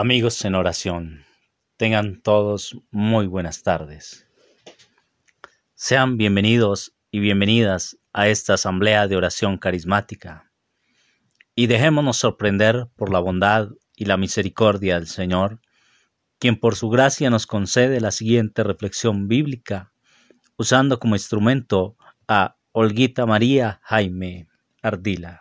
Amigos en oración, tengan todos muy buenas tardes. Sean bienvenidos y bienvenidas a esta asamblea de oración carismática y dejémonos sorprender por la bondad y la misericordia del Señor, quien por su gracia nos concede la siguiente reflexión bíblica, usando como instrumento a Olguita María Jaime Ardila.